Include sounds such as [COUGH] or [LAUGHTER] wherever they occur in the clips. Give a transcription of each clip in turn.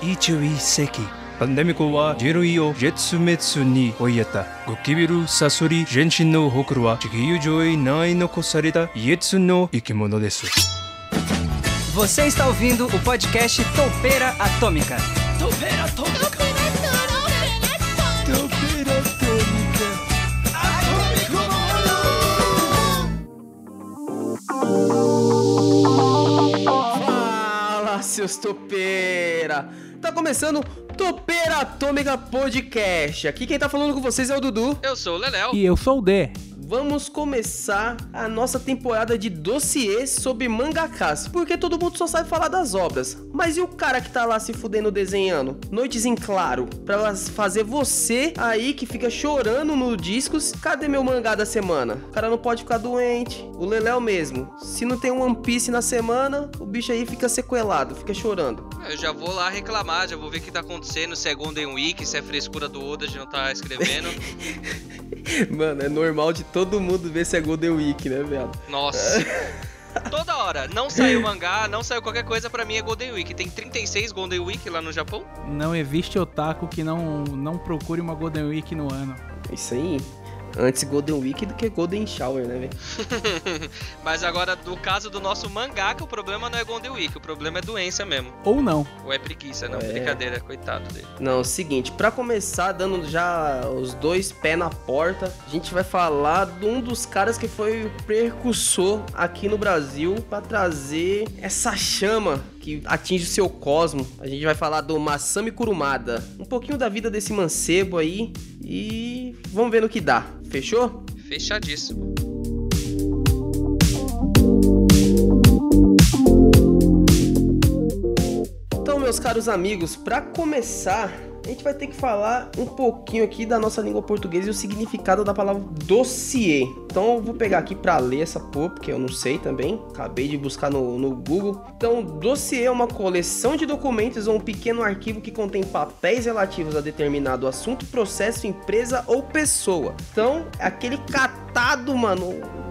21世紀パンデミコは人類を絶滅に追いやったゴキビルサソリ全身のほくろは地球上へない残された唯一の生き物です Você está ouvindo o podcast Toupeira Atômica. Topeira atômica Fala, seus topeira! Tá começando Topeira Atômica Podcast. Aqui quem tá falando com vocês é o Dudu. Eu sou o Leléo. E eu sou o D. Vamos começar a nossa temporada de dossiês sobre mangakas, porque todo mundo só sabe falar das obras. Mas e o cara que tá lá se fudendo desenhando? Noites em claro, pra fazer você aí que fica chorando no discos, cadê meu mangá da semana? O cara não pode ficar doente. O Leléo mesmo. Se não tem um One Piece na semana, o bicho aí fica sequelado, fica chorando. Eu já vou lá reclamar, já vou ver o que tá acontecendo, se é Golden Week, se é frescura do Oda de não tá escrevendo. [LAUGHS] [LAUGHS] Mano, é normal de todo mundo ver se é Golden Week, né, velho? Nossa. [LAUGHS] Toda hora, não saiu mangá, não saiu qualquer coisa, pra mim é Golden Week. Tem 36 Golden Week lá no Japão? Não existe otaku que não, não procure uma Golden Week no ano. Isso aí. Antes Golden Week do que Golden Shower, né, velho? [LAUGHS] Mas agora, no caso do nosso mangaka, o problema não é Golden Week, o problema é doença mesmo. Ou não. Ou é preguiça, não, É. brincadeira, coitado dele. Não, é o seguinte, pra começar, dando já os dois pés na porta, a gente vai falar de um dos caras que foi o precursor aqui no Brasil pra trazer essa chama que atinge o seu cosmo. A gente vai falar do Masami Kurumada. Um pouquinho da vida desse mancebo aí e vamos ver no que dá. Fechou? Fechadíssimo. Então, meus caros amigos, para começar, a gente vai ter que falar um pouquinho aqui da nossa língua portuguesa e o significado da palavra dossiê. Então, eu vou pegar aqui para ler essa porra, porque eu não sei também. Acabei de buscar no, no Google. Então, dossiê é uma coleção de documentos ou um pequeno arquivo que contém papéis relativos a determinado assunto, processo, empresa ou pessoa. Então, é aquele catado, mano,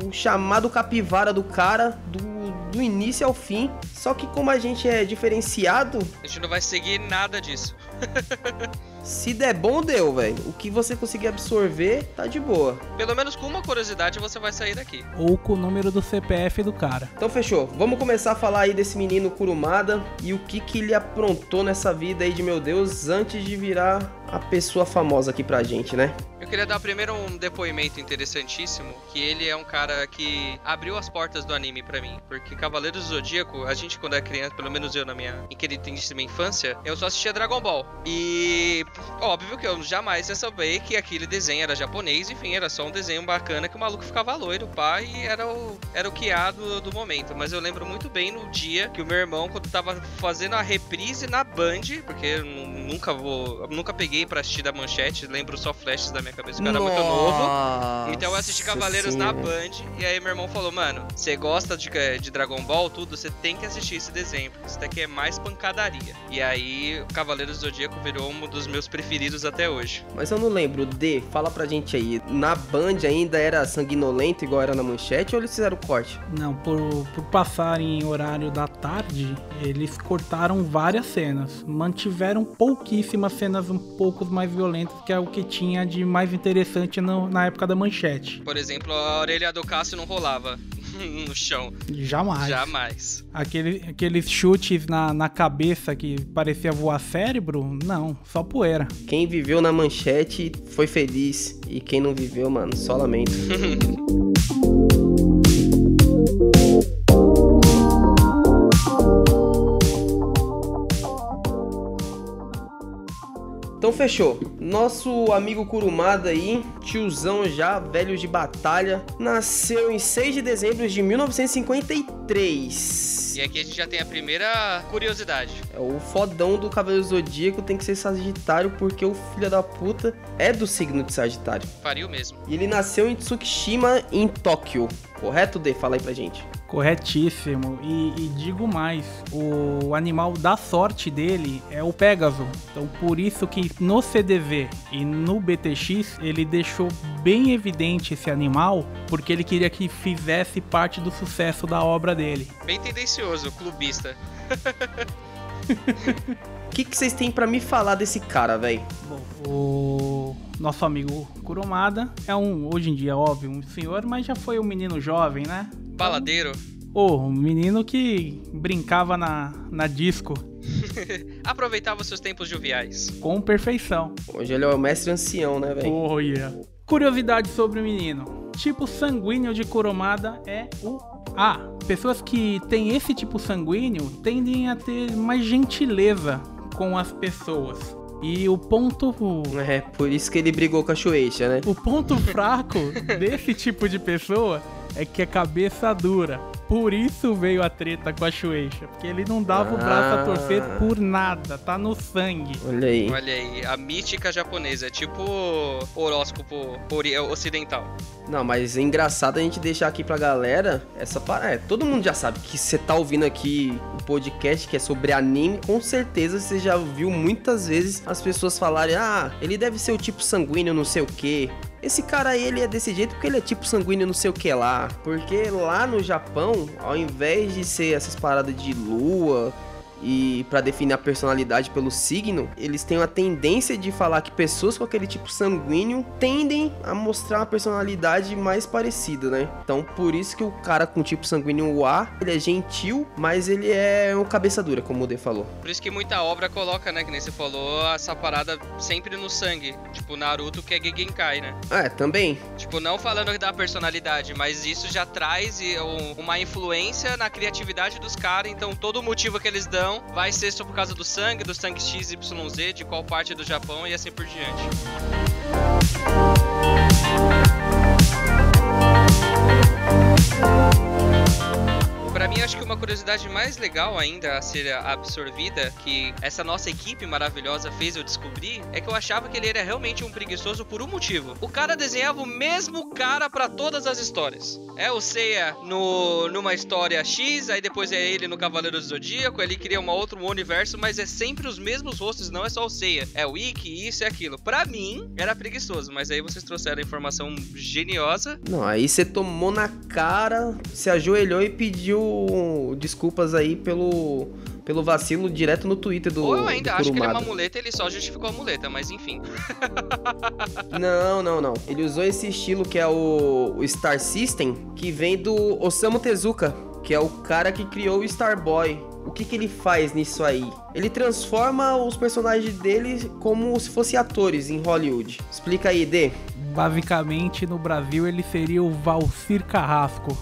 o chamado capivara do cara, do do início ao fim. Só que como a gente é diferenciado, A gente não vai seguir nada disso. [LAUGHS] se der bom, deu, velho. O que você conseguir absorver, tá de boa. Pelo menos com uma curiosidade você vai sair daqui. Ou com o número do CPF do cara. Então fechou. Vamos começar a falar aí desse menino Kurumada e o que que ele aprontou nessa vida aí de meu Deus antes de virar a pessoa famosa aqui pra gente, né? Eu queria dar primeiro um depoimento interessantíssimo, que ele é um cara que abriu as portas do anime pra mim, porque Cavaleiros do Zodíaco, a gente quando é criança, pelo menos eu na minha queridíssima infância, eu só assistia Dragon Ball. E óbvio que eu jamais ia saber que aquele desenho era japonês, enfim, era só um desenho bacana que o maluco ficava loiro, pá, e era o era o quiado do momento, mas eu lembro muito bem no dia que o meu irmão quando tava fazendo a reprise na Band, porque nu- nunca vou, eu nunca peguei pra assistir da manchete, lembro só flashes da minha cabeça, o cara é muito novo. Então eu assisti Cavaleiros na Senhora. Band e aí meu irmão falou, mano, você gosta de, de Dragon Ball, tudo, você tem que assistir esse desenho, porque isso daqui é mais pancadaria. E aí Cavaleiros do Zodíaco virou um dos meus preferidos até hoje. Mas eu não lembro, D, fala pra gente aí. Na Band ainda era sanguinolento igual era na manchete ou eles fizeram o corte? Não, por, por passar em horário da tarde, eles cortaram várias cenas. Mantiveram pouquíssimas cenas um pouco mais violentas, que é o que tinha de mais interessante no- na época da manchete. Por exemplo, a orelha do Cássio não rolava [LAUGHS] no chão. Jamais. Jamais. Aquele, aqueles chutes na, na cabeça que parecia voar cérebro, não, só poeira. Quem viveu na manchete foi feliz. E quem não viveu, mano, só lamento. [LAUGHS] Então fechou. Nosso amigo Kurumada aí, tiozão já, velho de batalha, nasceu em 6 de dezembro de 1953. E aqui a gente já tem a primeira curiosidade. É, O fodão do Cavaleiro Zodíaco tem que ser Sagitário porque o filho da puta é do signo de Sagitário. Faria o mesmo. E ele nasceu em Tsukishima, em Tóquio. Correto, D? Fala aí pra gente. Corretíssimo. E, e digo mais, o animal da sorte dele é o Pégaso. Então por isso que no CDV e no BTX ele deixou bem evidente esse animal, porque ele queria que fizesse parte do sucesso da obra dele. Bem tendencioso, clubista. [LAUGHS] O que, que vocês têm pra me falar desse cara, velho? Bom, o nosso amigo Kurumada é um, hoje em dia, óbvio, um senhor, mas já foi um menino jovem, né? Baladeiro. Ô, um menino que brincava na, na disco [LAUGHS] Aproveitava seus tempos joviais. com perfeição. Hoje ele é o mestre ancião, né, velho? Oh, yeah. Curiosidade sobre o menino. Tipo sanguíneo de Kurumada é o A. Pessoas que têm esse tipo sanguíneo tendem a ter mais gentileza com as pessoas. E o ponto [LAUGHS] É, por isso que ele brigou com a Shueisha, né? O ponto fraco desse tipo de pessoa é que é cabeça dura. Por isso veio a treta com a Shueisha. Porque ele não dava o braço a torcer Ah. por nada. Tá no sangue. Olha aí. Olha aí, a mística japonesa, é tipo horóscopo ori- ocidental. Não, mas é engraçado a gente deixar aqui pra galera essa parada. É, todo mundo já sabe que você tá ouvindo aqui o podcast que é sobre anime, com certeza você já viu muitas vezes as pessoas falarem: ah, ele deve ser o tipo sanguíneo, não sei o quê. Esse cara aí, ele é desse jeito porque ele é tipo sanguíneo, não sei o que lá. Porque lá no Japão, ao invés de ser essas paradas de lua, e pra definir a personalidade pelo signo, eles têm uma tendência de falar que pessoas com aquele tipo sanguíneo tendem a mostrar uma personalidade mais parecida, né? Então, por isso que o cara com tipo sanguíneo A, ele é gentil, mas ele é um cabeça dura, como o D falou. Por isso que muita obra coloca, né, que nem você falou, essa parada sempre no sangue. Tipo Naruto, que é Gegenkai, né? É, também. Tipo, não falando da personalidade, mas isso já traz uma influência na criatividade dos caras. Então, todo motivo que eles dão vai ser só por causa do sangue, do sangue XYZ, de qual parte do Japão e assim por diante. Pra mim, acho que uma curiosidade mais legal ainda a ser absorvida, que essa nossa equipe maravilhosa fez eu descobrir, é que eu achava que ele era realmente um preguiçoso por um motivo. O cara desenhava o mesmo cara pra todas as histórias. É o Seiya no, numa história X, aí depois é ele no Cavaleiro do Zodíaco, ele cria uma outro universo, mas é sempre os mesmos rostos, não é só o Seiya. É o Ikki, isso e aquilo. Pra mim, era preguiçoso, mas aí vocês trouxeram a informação geniosa. Não, aí você tomou na cara, se ajoelhou e pediu desculpas aí pelo, pelo vacilo direto no Twitter do, Ou eu ainda acho que ele é uma muleta, ele só justificou a muleta, mas enfim. [LAUGHS] Não, não, não. Ele usou esse estilo que é o, o Star System, que vem do Osamu Tezuka, que é o cara que criou o Starboy. O que, que ele faz nisso aí? Ele transforma os personagens dele como se fossem atores em Hollywood. Explica aí, D. Basicamente, no Brasil, ele seria o Valcir Carrasco.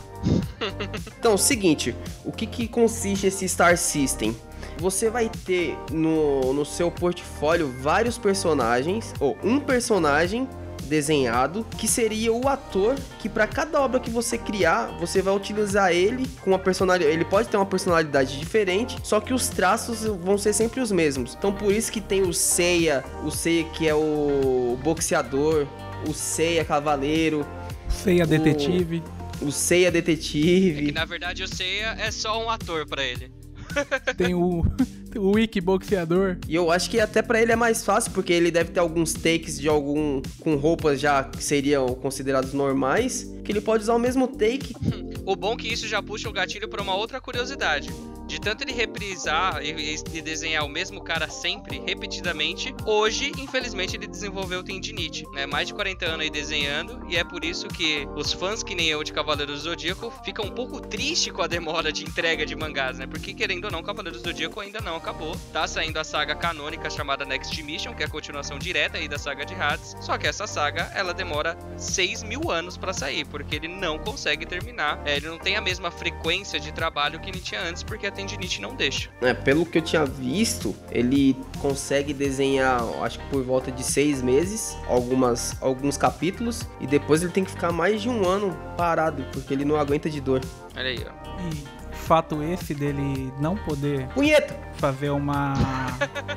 Então, o seguinte, o que, que consiste esse Star System? Você vai ter no, no seu portfólio vários personagens, ou um personagem desenhado, que seria o ator que para cada obra que você criar, você vai utilizar ele com uma personalidade, ele pode ter uma personalidade diferente, só que os traços vão ser sempre os mesmos. Então por isso que tem o Seiya, o Seiya que é o boxeador, o Seiya cavaleiro, Ceia Detetive. O Seiya É que detetive. na verdade o Seiya é só um ator pra ele. [LAUGHS] Tem o, [LAUGHS] o Wiki Boxeador. E eu acho que até pra ele é mais fácil, porque ele deve ter alguns takes de algum com roupas já que seriam considerados normais, que ele pode usar o mesmo take. [LAUGHS] O bom é que isso já puxa o gatilho pra uma outra curiosidade. De tanto ele reprisar e, e- desenhar o mesmo cara sempre, repetidamente, hoje, infelizmente, ele desenvolveu tendinite, né? Mais de 40 anos aí desenhando, e é por isso que os fãs que nem eu de Cavaleiros do Zodíaco ficam um pouco tristes com a demora de entrega de mangás, né? Porque, querendo ou não, Cavaleiros do Zodíaco ainda não acabou. Tá saindo a saga canônica chamada Next Mission, que é a continuação direta aí da saga de Hades. Só que essa saga, ela demora 6 mil anos pra sair, porque ele não consegue terminar. É, ele não tem a mesma frequência de trabalho que ele tinha antes, porque tendinite não deixa. É, pelo que eu tinha visto, ele consegue desenhar, acho que por volta de seis meses, algumas, alguns capítulos, e depois ele tem que ficar mais de um ano parado, porque ele não aguenta de dor. Olha aí, ó. Fato esse dele não poder Punheta! fazer uma. [LAUGHS]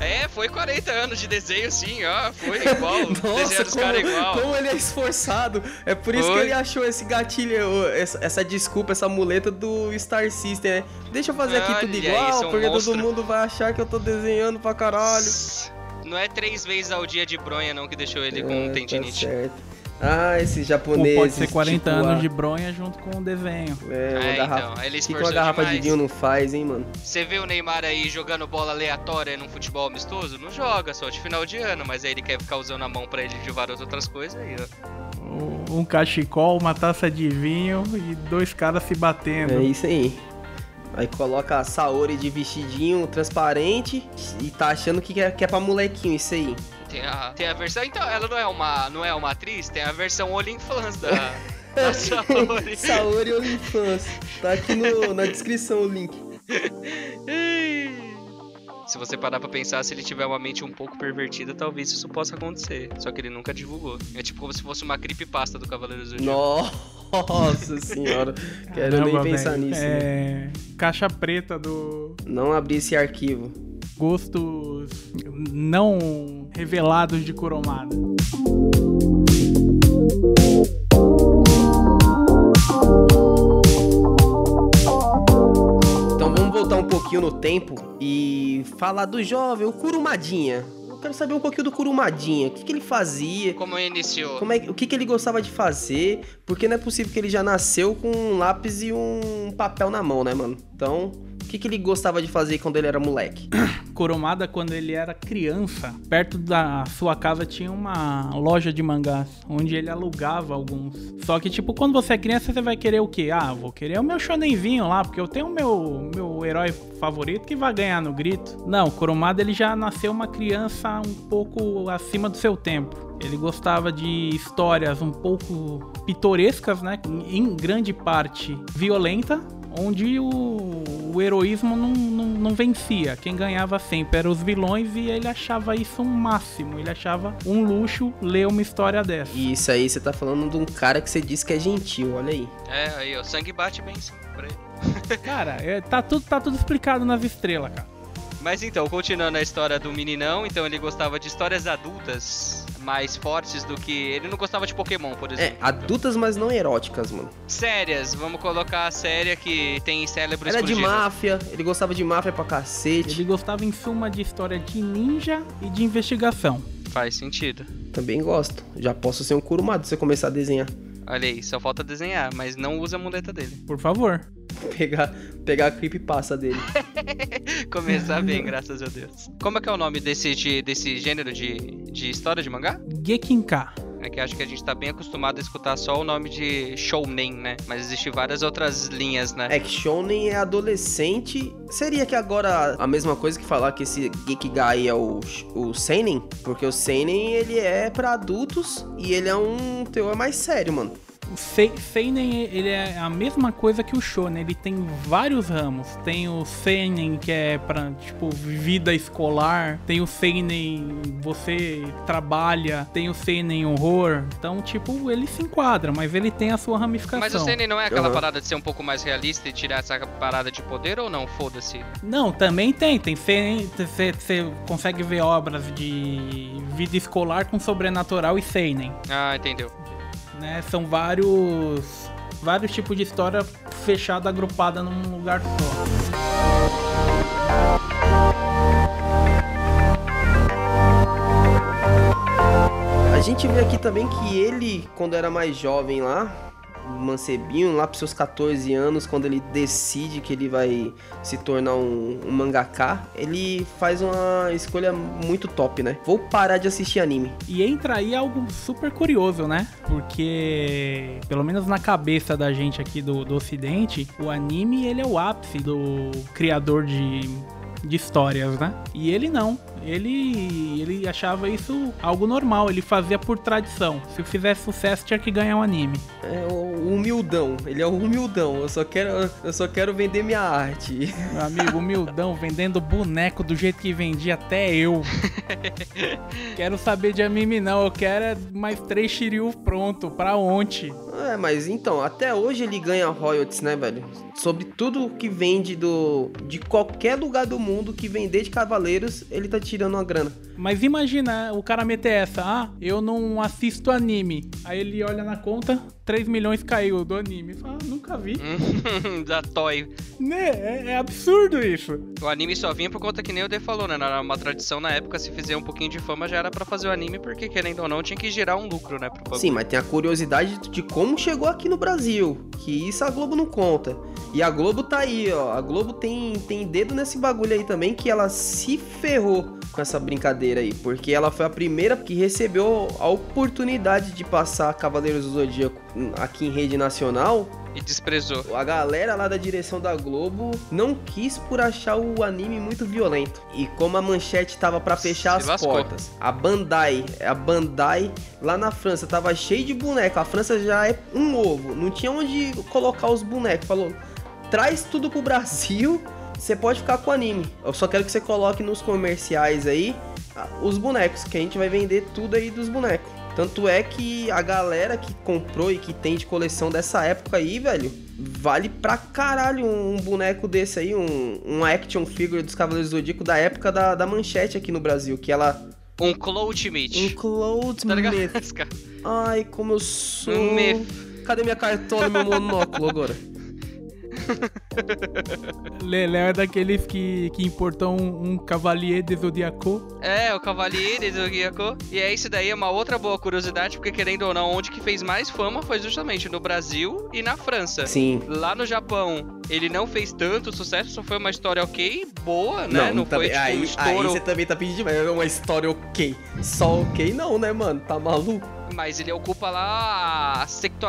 É, foi 40 anos de desenho, sim, ó. Foi [LAUGHS] igual. dos caras igual. como ele é esforçado. É por isso que Foi. ele achou esse gatilho, essa, essa desculpa, essa muleta do Star System, né? Deixa eu fazer aqui tudo igual, é um porque monstro. todo mundo vai achar que eu tô desenhando pra caralho. Não é três vezes ao dia de bronha, não, que deixou ele com É, tendinite. Tá certo. Ah, esses Ou japoneses. pode ser 40 tipo, anos a- de bronha junto com o desenho. É, uma É, garrafa. então, aí ele O que, que uma garrafa de demais. vinho não faz, hein, mano? Você vê o Neymar aí jogando bola aleatória num futebol amistoso? Não joga, só de final de ano, mas aí ele quer ficar usando a mão pra ele de várias outras coisas aí, ó. Um cachecol, uma taça de vinho e dois caras se batendo. É isso aí. Aí coloca a Saori de vestidinho transparente e tá achando que é, que é pra molequinho isso aí. Tem a, tem a versão. Então, ela não é uma, não é uma atriz, tem a versão OnlyFans da, [LAUGHS] da Saori. Saori OnlyFans. Tá aqui no- na descrição o link. [LAUGHS] Se você parar pra pensar, se ele tiver uma mente um pouco pervertida, talvez isso possa acontecer. Só que ele nunca divulgou. É tipo como se fosse uma creepypasta do Cavaleiro do Zodíaco. Nossa [LAUGHS] senhora. Quero Caramba, nem pensar velho. nisso. né? É. Caixa preta do Não abrir esse arquivo. gostos não revelados de Kuromada. Então voltar um pouquinho no tempo e falar do jovem, o Kurumadinha. Eu quero saber um pouquinho do Kurumadinha. O que, que ele fazia? Como iniciou? Como é, o que, que ele gostava de fazer? Porque não é possível que ele já nasceu com um lápis e um papel na mão, né, mano? Então, o que, que ele gostava de fazer quando ele era moleque? [COUGHS] Kuromada, quando ele era criança, perto da sua casa tinha uma loja de mangás, onde ele alugava alguns. Só que, tipo, quando você é criança, você vai querer o quê? Ah, vou querer o meu shonenzinho lá, porque eu tenho o meu, meu herói favorito que vai ganhar no grito. Não, Kuromada, ele já nasceu uma criança um pouco acima do seu tempo. Ele gostava de histórias um pouco pitorescas, né? Em grande parte violenta, onde o, o heroísmo não, não, não vencia. Quem ganhava sempre eram os vilões e ele achava isso um máximo. Ele achava um luxo ler uma história dessa. E isso aí, você tá falando de um cara que você disse que é gentil, olha aí. É, aí, ó, sangue bate bem sim pra ele. Cara, é, tá, tudo, tá tudo explicado nas estrelas, cara. Mas então, continuando a história do meninão, então ele gostava de histórias adultas mais fortes do que. Ele não gostava de Pokémon, por É, exemplo. adultas, mas não eróticas, mano. Sérias, vamos colocar a séria que tem cérebro Era de explodindo. máfia, ele gostava de máfia pra cacete. Ele gostava, em suma, de história de ninja e de investigação. Faz sentido. Também gosto. Já posso ser um curumado se eu começar a desenhar. Olha aí, só falta desenhar, mas não usa a muleta dele. Por favor. Pegar, pegar a creepypasta dele. [LAUGHS] Começar bem, graças a Deus. Como é que é o nome desse, de- desse gênero de, de história de mangá? Gekinka. É que acho que a gente tá bem acostumado a escutar só o nome de shounen, né? Mas existem várias outras linhas, né? É que Shonen é adolescente. Seria que agora a mesma coisa que falar que esse Gekigai é o, o Seinen? Porque o Seinen ele é pra adultos e ele é um teor mais sério, mano. O Se- Seinen, ele é a mesma coisa que o Shonen, ele tem vários ramos. Tem o Seinen, que é pra, tipo, vida escolar. Tem o Seinen, você trabalha. Tem o Seinen horror. Então, tipo, ele se enquadra, mas ele tem a sua ramificação. Mas o Seinen não é aquela Aham. parada de ser um pouco mais realista e tirar essa parada de poder ou não? Foda-se. Não, também tem. Tem Seinen, você você consegue ver obras de vida escolar com sobrenatural e Seinen. Ah, entendeu. Né? São vários vários tipos de história fechada agrupada num lugar só. A gente vê aqui também que ele, quando era mais jovem lá, mancebinho, lá pros seus 14 anos, quando ele decide que ele vai se tornar um, um mangaká, ele faz uma escolha muito top, né? Vou parar de assistir anime. E entra aí algo super curioso, né? Porque, pelo menos na cabeça da gente aqui do, do ocidente, o anime ele é o ápice do criador de, de histórias, né? E ele não. Ele, ele achava isso algo normal, ele fazia por tradição. Se fizesse sucesso, tinha que ganhar um anime. É o humildão, ele é o humildão. Eu só quero, eu só quero vender minha arte. Meu amigo humildão vendendo boneco do jeito que vendia até eu. [LAUGHS] quero saber de anime não, eu quero é mais três Shiryu pronto, pra ontem. É, mas então, até hoje ele ganha royalties, né, velho? Sobre tudo que vende do de qualquer lugar do mundo que vender de cavaleiros, ele tá tirando tirando uma grana. Mas imagina o cara meter essa, ah, eu não assisto anime. Aí ele olha na conta, 3 milhões caiu do anime. Fala, ah, nunca vi. [LAUGHS] da Toy. Né? É, é, absurdo isso. O anime só vinha por conta que nem o D falou, né? Era uma tradição na época, se fizer um pouquinho de fama já era para fazer o anime, porque querendo ou não, tinha que gerar um lucro, né? Sim, mas tem a curiosidade de como chegou aqui no Brasil. Que isso a Globo não conta. E a Globo tá aí, ó. A Globo tem, tem dedo nesse bagulho aí também, que ela se ferrou com essa brincadeira aí, porque ela foi a primeira que recebeu a oportunidade de passar Cavaleiros do Zodíaco aqui em rede nacional e desprezou. A galera lá da direção da Globo não quis por achar o anime muito violento. E como a manchete tava para fechar Se as lascou. portas, a Bandai, a Bandai lá na França tava cheio de boneco. A França já é um ovo, não tinha onde colocar os bonecos. Falou: "Traz tudo pro Brasil você pode ficar com o anime. Eu só quero que você coloque nos comerciais aí ah, os bonecos, que a gente vai vender tudo aí dos bonecos. Tanto é que a galera que comprou e que tem de coleção dessa época aí, velho, vale pra caralho um boneco desse aí, um, um action figure dos Cavaleiros do Zodíaco da época da, da manchete aqui no Brasil, que ela... Um Cloud Meat. Um Cloud tá [LAUGHS] Ai, como eu sou... Um Cadê minha cartola e meu monóculo agora? [LAUGHS] Lelé é daqueles que, que importam um, um Cavalier de Zodiaco. É, o Cavalier de Zodiaco. E é isso daí, é uma outra boa curiosidade, porque querendo ou não, onde que fez mais fama foi justamente no Brasil e na França. Sim. Lá no Japão, ele não fez tanto sucesso, só foi uma história ok, boa, né? Não, não também, foi tipo, aí, um estouro... aí você também tá pedindo demais, é uma história ok. Só ok não, né, mano? Tá maluco? Mas ele ocupa lá a 70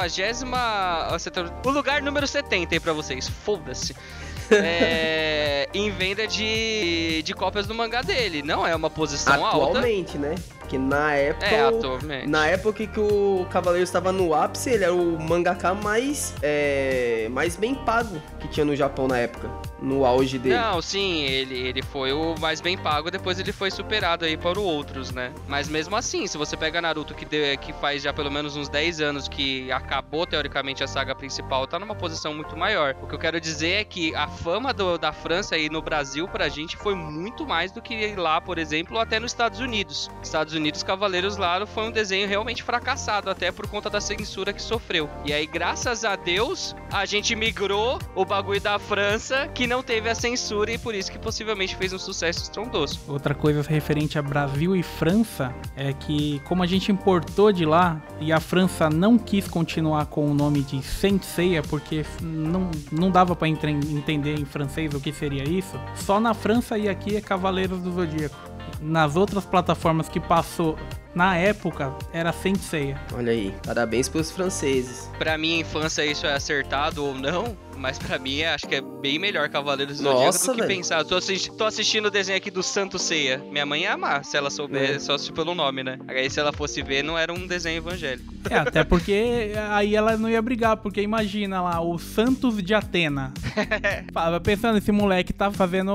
O lugar número 70 aí pra vocês. Foda-se. [LAUGHS] é, em venda de, de cópias do mangá dele. Não é uma posição Atualmente, alta. Atualmente, né? Que na época. É, atualmente. Na época que o Cavaleiro estava no ápice, ele era o mangaka mais. É, mais bem pago que tinha no Japão na época. No auge dele. Não, sim, ele, ele foi o mais bem pago, depois ele foi superado aí para outros, né? Mas mesmo assim, se você pega Naruto, que, de, que faz já pelo menos uns 10 anos que acabou teoricamente a saga principal, tá numa posição muito maior. O que eu quero dizer é que a fama do, da França aí no Brasil pra gente foi muito mais do que lá, por exemplo, até nos Estados Unidos. Estados Unidos Cavaleiros lá foi um desenho realmente fracassado, até por conta da censura que sofreu. E aí, graças a Deus, a gente migrou o bagulho da França, que não teve a censura e por isso que possivelmente fez um sucesso estrondoso. Outra coisa referente a Brasil e França é que, como a gente importou de lá e a França não quis continuar com o nome de Senseiya, porque não, não dava para entender em francês o que seria isso, só na França e aqui é Cavaleiros do Zodíaco nas outras plataformas que passou na época era Senseiya. Olha aí, parabéns pros franceses. Pra minha infância isso é acertado ou não, mas pra mim, acho que é bem melhor Cavaleiros do Zodíaco do que véio. pensar. Tô, assisti tô, assistindo o desenho aqui do Santo Ceia. Minha mãe ia amar se ela souber, é. só assistir pelo nome, né? Aí se ela fosse ver, não era um desenho evangélico. É, até porque aí ela não ia brigar, porque imagina lá, o Santos de Atena. [LAUGHS] Fala, pensando, esse moleque tá fazendo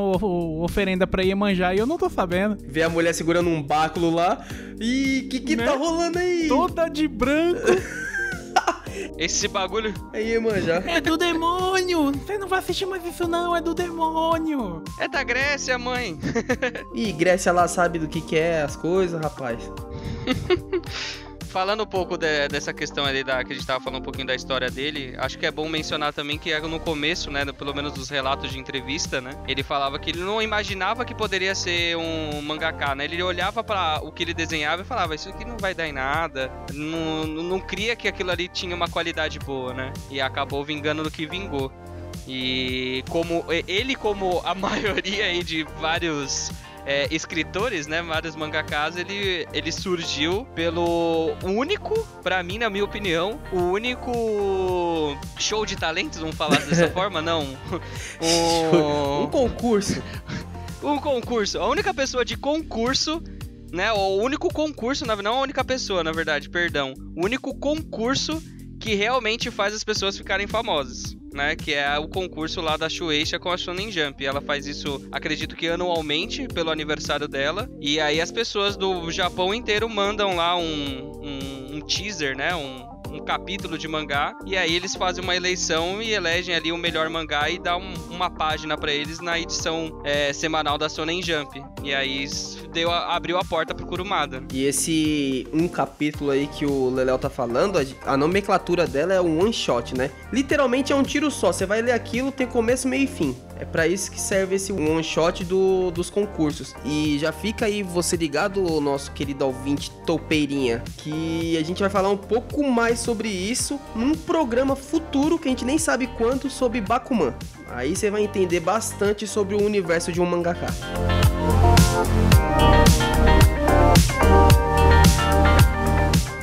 oferenda pra Iemanjá e eu não tô sabendo. Vê a mulher segurando um báculo lá. E que que né? tá rolando aí? Toda de branco. [LAUGHS] Esse bagulho. Aí, manja. É do demônio! Você não vai assistir mais isso, não, é do demônio! É da Grécia, mãe! Ih, Grécia lá sabe do que, que é as coisas, rapaz. [LAUGHS] falando um pouco de, dessa questão ali da que a gente tava falando um pouquinho da história dele, acho que é bom mencionar também que no começo, né, pelo menos dos relatos de entrevista, né, ele falava que ele não imaginava que poderia ser um mangaka, né? Ele olhava para o que ele desenhava e falava, isso aqui não vai dar em nada, não, não, não cria que aquilo ali tinha uma qualidade boa, né? E acabou vingando no que vingou. E como ele, como a [LAUGHS] maioria aí de vários é, escritores, né, vários mangakas, ele, ele surgiu pelo único, para mim, na minha opinião, o único show de talentos, vamos falar dessa [LAUGHS] forma, não. [LAUGHS] Um, um concurso. [LAUGHS] um concurso. A única pessoa de concurso né? O único concurso, não a única pessoa, na verdade, perdão. O único concurso que realmente faz as pessoas ficarem famosas né? Que é o concurso lá da Shueisha com a Shonen Jump. Ela faz isso, acredito que anualmente, pelo aniversário dela. E aí as pessoas do Japão inteiro mandam lá um, um, um teaser, né? Um, um capítulo de mangá, e aí eles fazem uma eleição e elegem ali o melhor mangá e dá um- uma página pra eles na edição é, semanal da Shonen Jump. E aí deu a- abriu a porta pro Kurumada. E esse um capítulo aí que o Leléo tá falando, a- a nomenclatura dela é um one shot, né? Literalmente é um tiro só. Você vai ler aquilo, tem começo, meio e fim. É pra isso que serve esse one shot do, dos concursos. E já fica aí você ligado, nosso querido ouvinte Toupeirinha, que a gente vai falar um pouco mais sobre isso num programa futuro que a gente nem sabe quanto sobre Bakuman. Aí você vai entender bastante sobre o universo de um mangaka.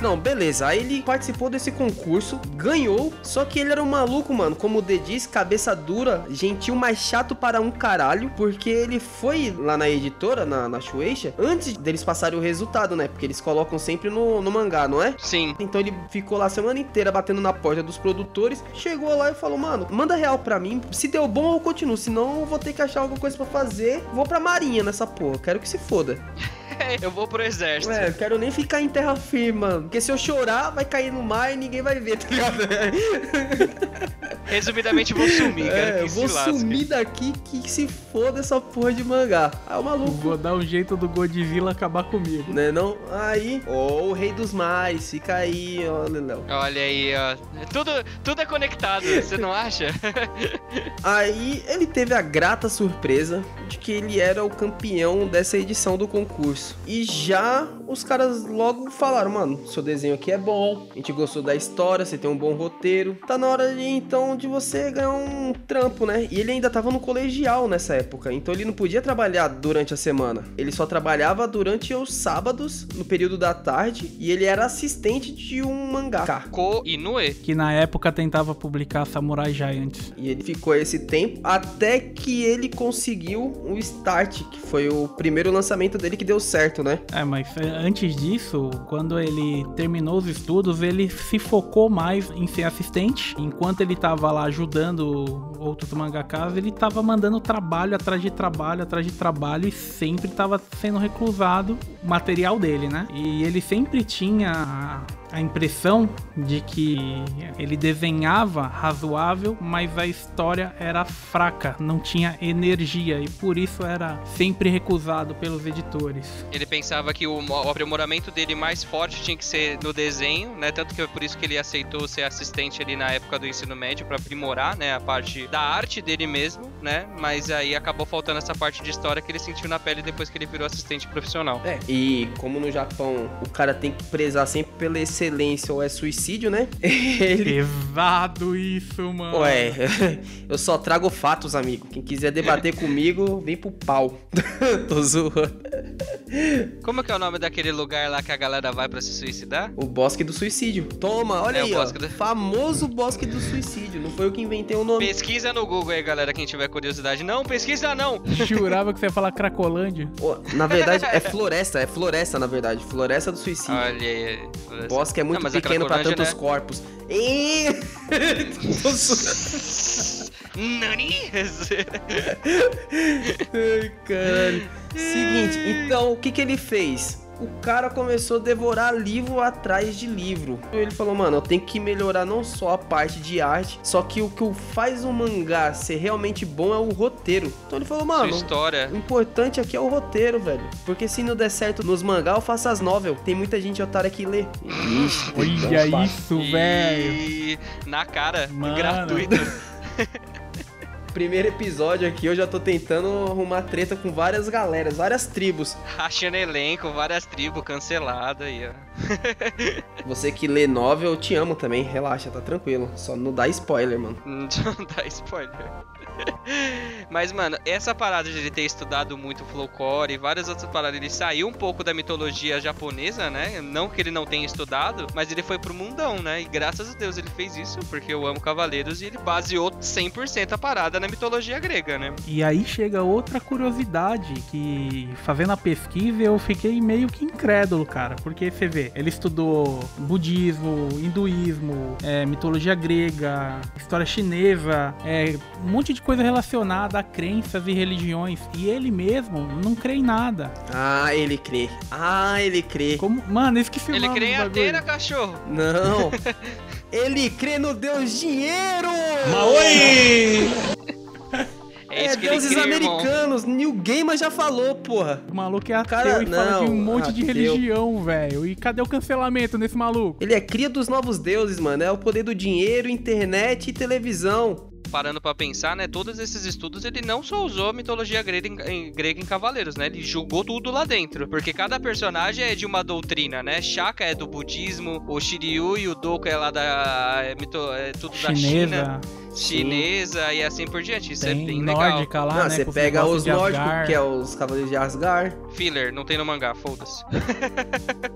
Não, beleza. Aí ele participou desse concurso, ganhou. Só que ele era um maluco, mano. Como o D diz, cabeça dura, gentil, mas chato para um caralho. Porque ele foi lá na editora, na, na Shueisha, antes deles passarem o resultado, né? Porque eles colocam sempre no, no mangá, não é? Sim. Então ele ficou lá a semana inteira batendo na porta dos produtores. Chegou lá e falou: Mano, manda real pra mim. Se deu bom, eu continuo. Senão eu vou ter que achar alguma coisa pra fazer. Vou pra marinha nessa porra. Quero que se foda. [LAUGHS] [LAUGHS] Eu vou pro exército. É, eu quero nem ficar em terra firme, mano. Porque se eu chorar, vai cair no mar e ninguém vai ver, tá ligado? [LAUGHS] Resumidamente, vou sumir, cara. É, que eu vou sumir daqui que se foda essa porra de mangá. Aí o maluco. Vou dar um jeito do Godzilla acabar comigo. Né, não? Aí, ó, o rei dos mares, fica aí, ó, Leléo. Olha aí, ó. Tudo, tudo é conectado, você não acha? [LAUGHS] Aí ele teve a grata surpresa de que ele era o campeão dessa edição do concurso. E já os caras logo falaram, mano, seu desenho aqui é bom, a gente gostou da história, você tem um bom roteiro. Tá na hora de então de você ganhar um trampo, né? E ele ainda tava no colegial nessa época, então ele não podia trabalhar durante a semana. Ele só trabalhava durante os sábados, no período da tarde, e ele era assistente de um mangaka. Ko Inoue. Que na época tentava publicar Samurai Giants. E ele ficou esse tempo até que ele conseguiu o Start, que foi o primeiro lançamento dele que deu certo, né? É, mas é, antes disso, quando ele terminou os estudos, ele se focou mais em ser assistente. Enquanto ele tava lá ajudando outros mangakas, ele tava mandando trabalho atrás de trabalho, atrás de trabalho e sempre tava sendo reclusado o material dele, né? E ele sempre tinha a- impressão de que ele desenhava razoável, mas a história era fraca, não tinha energia e por isso era sempre recusado pelos editores. Ele pensava que o, o aprimoramento dele mais forte tinha que ser no desenho, né? Tanto que é por isso que ele aceitou ser assistente ali na época do ensino médio pra aprimorar, né? A parte da arte dele mesmo, né? Mas aí acabou faltando essa parte de história que ele sentiu na pele depois que ele virou assistente profissional. É. E como no Japão o cara tem que prezar sempre pela excelência ou é suicídio, né? [LAUGHS] Ele. Pesado isso, mano. Ué, [LAUGHS] eu só trago fatos, amigo. Quem quiser debater comigo, vem pro pau. [LAUGHS] Tô zoando. Como que é o nome daquele lugar lá que a galera vai pra se suicidar? O Bosque do Suicídio. Toma, olha É, o aí, ó. Bosque do- Famoso Bosque do Suicídio. Não foi eu que inventei o nome. Pesquisa no Google aí, galera, quem tiver curiosidade. Não, pesquisa não! Jurava que você ia falar Cracolândia. Ô, Na verdade, é floresta. É floresta, na verdade. Floresta do Suicídio. Olha aí. Bosque é muito Não, pequeno pra Cracolândia, tantos né? corpos. Zo- Nani? Ai, caralho. Seguinte, então o que que ele fez? O cara começou a devorar livro atrás de livro. Ele falou, mano, eu tenho que melhorar não só a parte de arte, só que o que faz um mangá ser realmente bom é o roteiro. Então ele falou, mano, história. o importante aqui é o roteiro, velho. Porque se não der certo nos mangá, eu faço as novel. Tem muita gente otária que lê. Ixi, Olha então, isso, velho. E na cara, Mano. gratuito. [LAUGHS] Primeiro episódio aqui, eu já tô tentando arrumar treta com várias galeras, várias tribos. [LAUGHS] Rachando elenco, várias tribos canceladas aí, ó. [LAUGHS] Você que lê novel, eu te amo também. Relaxa, tá tranquilo. Só não dá spoiler, mano. Não dá spoiler. [LAUGHS] Mas, mano, essa parada de ele ter estudado muito folclore e várias outras paradas, ele saiu um pouco da mitologia japonesa, né? Não que ele não tenha estudado, mas ele foi pro mundão, né? E graças a Deus ele fez isso, porque eu amo Cavaleiros e ele baseou 100% a parada na mitologia grega, né? E aí chega outra curiosidade que fazendo a pesquisa eu fiquei meio que incrédulo, cara, porque você vê, ele estudou budismo, hinduísmo, é, mitologia grega, história chinesa, é, um monte de coisa relacionada a crenças e religiões. E ele mesmo não crê em nada. Ah, ele crê. Ah, ele crê. Como, mano, eu esqueci o Ele crê em. Atena, cachorro. Não. [LAUGHS] ele crê no Deus dinheiro. [LAUGHS] É É, que ele deuses crê, irmão. americanos. New Gamer já falou, porra. O maluco é ateu Cara, e fala de um não, monte de ateu. religião, velho. E cadê o cancelamento nesse maluco? Ele é cria dos novos deuses, mano. É o poder do dinheiro, internet e televisão. Parando pra pensar, né? Todos esses estudos ele não só usou a mitologia grega em, em- grega em Cavaleiros, né? Ele jogou tudo lá dentro. Porque cada personagem é de uma doutrina, né? Shaka é do budismo, o Shiryu e o Doku é lá da. É, mito- é tudo da China. Chinesa, Chinesa e assim por diante. Isso é tem bem legal. nórdica lá, Ah, né? você pega os nórdicos, que é os Cavaleiros de Asgard. Filler, não tem no mangá, foda-se. [LAUGHS]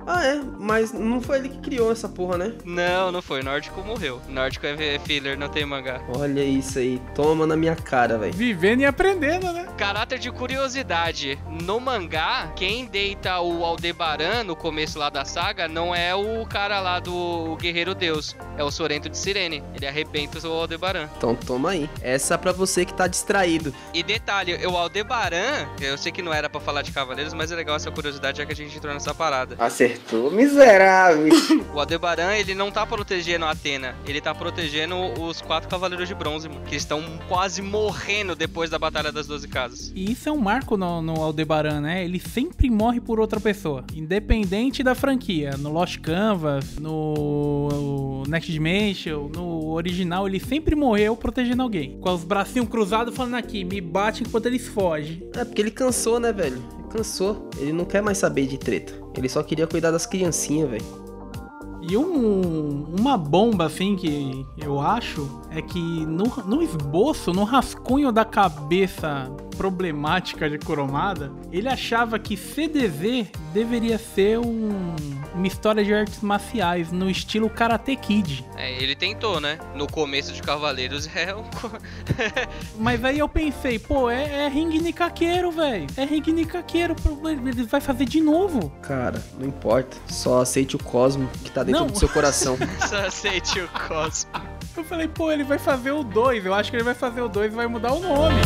Ah, é, mas não foi ele que criou essa porra, né? Não, não foi. Nórdico morreu. Nórdico é filler, não tem mangá. Olha isso aí, toma na minha cara, velho. Vivendo e aprendendo, né? Caráter de curiosidade. No mangá, quem deita o Aldebaran no começo lá da saga não é o cara lá do Guerreiro Deus. É o Sorento de Sirene. Ele arrebenta o Aldebaran. Então toma aí. Essa é pra você que tá distraído. E detalhe, o Aldebaran, eu sei que não era pra falar de Cavaleiros, mas é legal essa curiosidade já que a gente entrou nessa parada. Acertou, miserável. O Aldebaran, ele não tá protegendo a Atena, ele tá protegendo os quatro Cavaleiros de Bronze, mano, que estão quase morrendo depois da Batalha das Doze Casas. E isso é um marco no, no Aldebaran, né? Ele sempre morre por outra pessoa, independente da franquia. No Lost Canvas, no Next Dimension, no original, ele sempre morreu protegendo alguém. Com os bracinhos cruzados falando aqui, me bate enquanto eles fogem. É porque ele cansou, né, velho? Cansou. Ele não quer mais saber de treta. Ele só queria cuidar das criancinhas, velho. E um- uma bomba, assim, que eu acho, é que no, no esboço, no rascunho da cabeça problemática de Kuromada, ele achava que CDZ deveria ser um- uma história de artes marciais no estilo Karate Kid. É, ele tentou, né? No começo de Cavaleiros [LAUGHS] é um. Mas aí eu pensei, pô, é, é ringue nicaqueiro, velho. É ringue nicaqueiro, ele vai fazer de novo. Cara, não importa. Só aceite o cosmo que tá dentro Não. do seu coração. [LAUGHS] Só aceite o Cosmo. Eu falei, pô, ele vai fazer o 2. Eu acho que ele vai fazer o 2 e vai mudar o nome.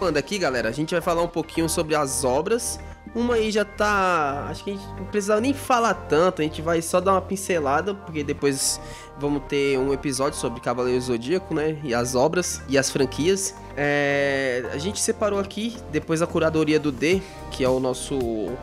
Manda aqui, galera, a gente vai falar um pouquinho sobre as obras. Uma aí já tá. Acho que a gente não precisa nem falar tanto, a gente vai só dar uma pincelada, porque depois vamos ter um episódio sobre Cavaleiro Zodíaco, né? E as obras e as franquias. É, a gente separou aqui, depois a curadoria do D, que é o nosso,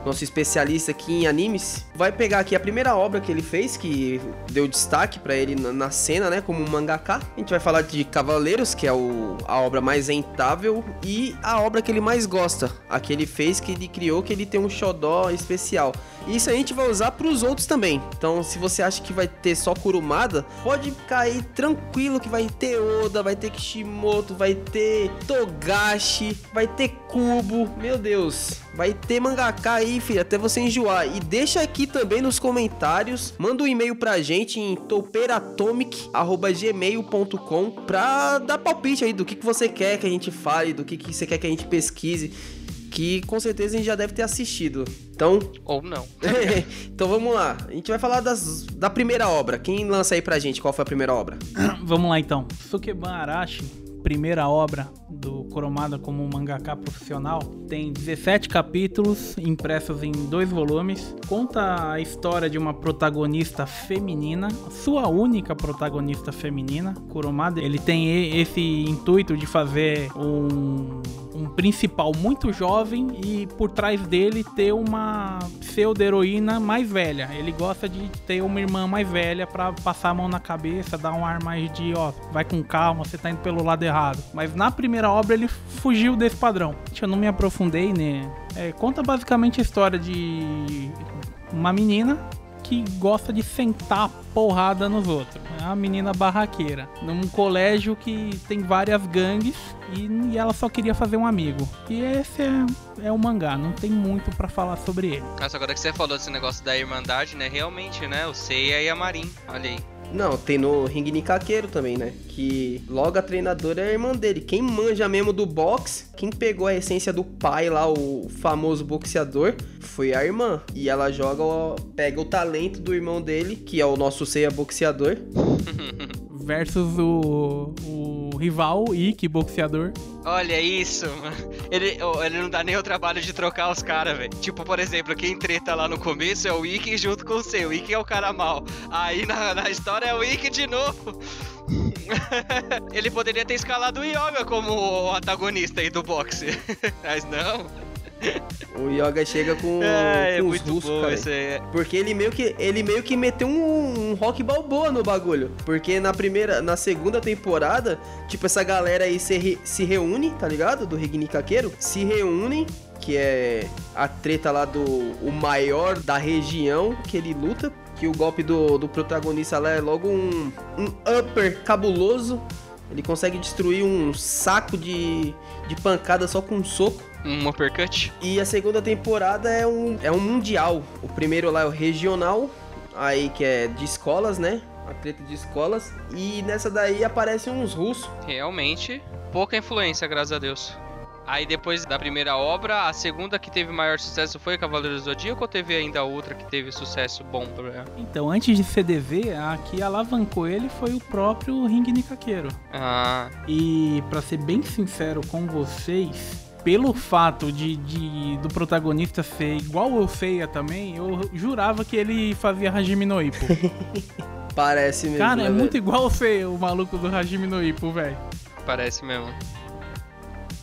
nosso especialista aqui em animes, vai pegar aqui a primeira obra que ele fez, que deu destaque pra ele na, na cena, né? Como um mangaka. A gente vai falar de Cavaleiros, que é o, a obra mais rentável, e a obra que ele mais gosta, a que ele fez, que ele criou, que ele tem um xodó especial. E isso a gente vai usar pros outros também. Então, se você acha que vai ter só Kurumada, pode cair tranquilo que vai ter Oda, vai ter Kishimoto, vai ter Togashi, vai ter Kubo. Meu Deus, vai ter mangaka aí, filho, até você enjoar. E deixa aqui também nos comentários, manda um e-mail pra gente em toupeiratomic@gmail.com pra dar palpite aí do que, que você quer que a gente fale, do que, que você quer que a gente pesquise. Que com certeza a gente já deve ter assistido. Então, Ou não. [LAUGHS] então vamos lá. A gente vai falar das, da primeira obra. Quem lança aí pra gente qual foi a primeira obra? [COUGHS] Vamos lá então. Sukeban Arashi, primeira obra do Kuromada como mangaka profissional, tem 17 capítulos impressos em dois volumes. Conta a história de uma protagonista feminina, sua única protagonista feminina. Kuromada, ele tem esse intuito de fazer um um principal muito jovem e por trás dele ter uma pseudo-heroína mais velha. Ele gosta de ter uma irmã mais velha pra passar a mão na cabeça, dar um ar mais de, ó, vai com calma, você tá indo pelo lado errado. Mas na primeira obra ele fugiu desse padrão. Eu não me aprofundei, né? É, conta basicamente a história de uma menina que gosta de sentar porrada nos outros. É uma menina barraqueira. Num colégio que tem várias gangues e, e ela só queria fazer um amigo. E esse é, é o mangá, não tem muito pra falar sobre ele. Nossa, agora que você falou desse negócio da Irmandade, né? Realmente, né? O Seiya e a Marin. Olha aí. Não, tem no Ring Nikakeiro também, né? Que logo a treinadora é a irmã dele. Quem manja mesmo do boxe, quem pegou a essência do pai lá, o famoso boxeador, foi a irmã. E ela joga, pega o talento do irmão dele, que é o nosso ceia boxeador. [LAUGHS] Versus o, o rival, Ikki, boxeador. Olha isso, mano. Ele, ele não dá nem o trabalho de trocar os caras, velho. Tipo, por exemplo, quem treta lá no começo é o Ikki junto com o seu. O Ikki é o cara mal. Aí na, na história é o Ikki de novo. [LAUGHS] ele poderia ter escalado o Yoga como o antagonista aí do boxe. [LAUGHS] Mas não. O Yoga chega com, É, é com os muito russos, cara. esse. Porque ele meio que ele meio que meteu um, um rock balboa no bagulho. Porque na primeira, na segunda temporada, tipo essa galera aí se, re- se reúne, tá ligado? Do Rigni Kakeiro, se reúnem, que é a treta lá do o maior da região que ele luta, que o golpe do, do protagonista lá é logo um, um upper cabuloso. Ele consegue destruir um saco de, de pancada só com um soco. Um uppercut. E a segunda temporada é um, é um mundial. O primeiro lá é o regional, aí que é de escolas, né? A treta de escolas. E nessa daí aparecem uns russos. Realmente, pouca influência, graças a Deus. Aí depois da primeira obra, a segunda que teve maior sucesso foi Cavaleiros do Zodíaco ou teve ainda outra que teve sucesso bom pra ela? Então, antes de CDV, a que alavancou ele foi o próprio Ring Nikakeiro. Ah, E pra ser bem sincero com vocês, pelo fato de, de- do protagonista ser igual o Seiya também, eu jurava que ele fazia Hajime no Ippo. [LAUGHS] Parece mesmo. Cara, né, é velho? muito igual o Seiya, o maluco do Hajime no Ippo, velho. parece mesmo.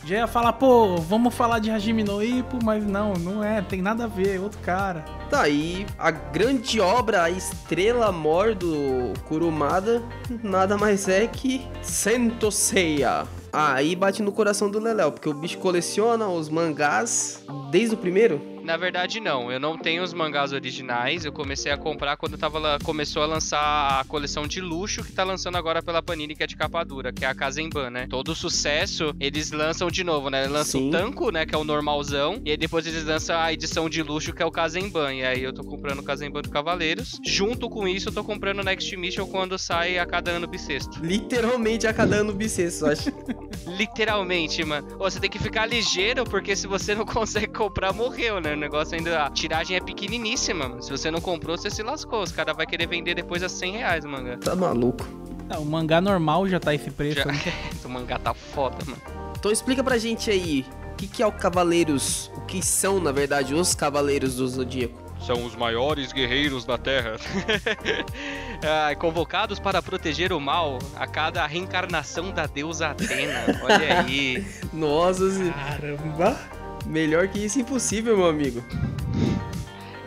Já ia falar, pô, vamos falar de Hajime no Ippo, mas não, não é, tem nada a ver, é outro cara. Tá aí, a grande obra, a estrela mor do Kurumada, nada mais é que Sentoseiya. Ah, aí bate no coração do Leléo, porque o bicho coleciona os mangás desde o primeiro. Na verdade, não. Eu não tenho os mangás originais. Eu comecei a comprar quando tava, começou a lançar a coleção de luxo que tá lançando agora pela Panini, que é de capa dura, que é a Kazemban, né? Todo sucesso, eles lançam de novo, né? Lançam Sim. o Tanco, né? Que é o normalzão. E aí depois eles lançam a edição de luxo, que é o Kazemban. E aí eu tô comprando o Kazemban do Cavaleiros. Junto com isso, eu tô comprando o Next Mission quando sai a cada ano bissexto. Literalmente a cada ano bissexto, acho. [LAUGHS] [LAUGHS] Literalmente, mano. Ô, você tem que ficar ligeiro, porque se você não [LAUGHS] consegue comprar, morreu, né? O negócio ainda. A tiragem é pequeniníssima, mano. Se você não comprou, você se lascou. Os caras vão querer vender depois a 100 reais o mangá. Tá maluco. Ah, o mangá normal já tá esse preço. Já... né? [LAUGHS] o mangá tá foda, mano. Então explica pra gente aí, o que, que é o Cavaleiros, o que são, na verdade, os Cavaleiros do Zodíaco? São os maiores guerreiros da Terra. [LAUGHS] Ah, convocados para proteger o mal a cada reencarnação da deusa Atena. Olha aí. [LAUGHS] Nossa, Zé, Caramba! Melhor que isso impossível, meu amigo.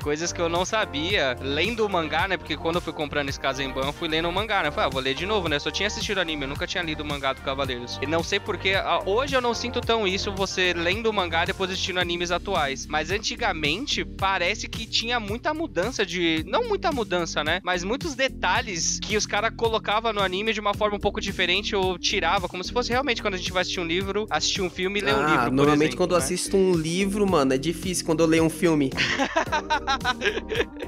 Coisas que eu não sabia, lendo o mangá, né? Porque quando eu fui comprando esse Kazemban, eu fui lendo o mangá, né? Eu falei, ah, vou ler de novo, né? Eu só tinha assistido anime, eu nunca tinha lido o mangá do Cavaleiros. E não sei porque, ah, hoje eu não sinto tão isso, você lendo o mangá e depois assistindo animes atuais. Mas antigamente, parece que tinha muita mudança de... Não muita mudança, né? Mas muitos detalhes que os caras colocavam no anime de uma forma um pouco diferente ou tirava, como se fosse realmente quando a gente vai assistir um livro, assistir um filme e ler um ah, livro, por normalmente exemplo, quando eu né? assisto um livro, mano, é difícil quando eu leio um filme. [LAUGHS] [LAUGHS]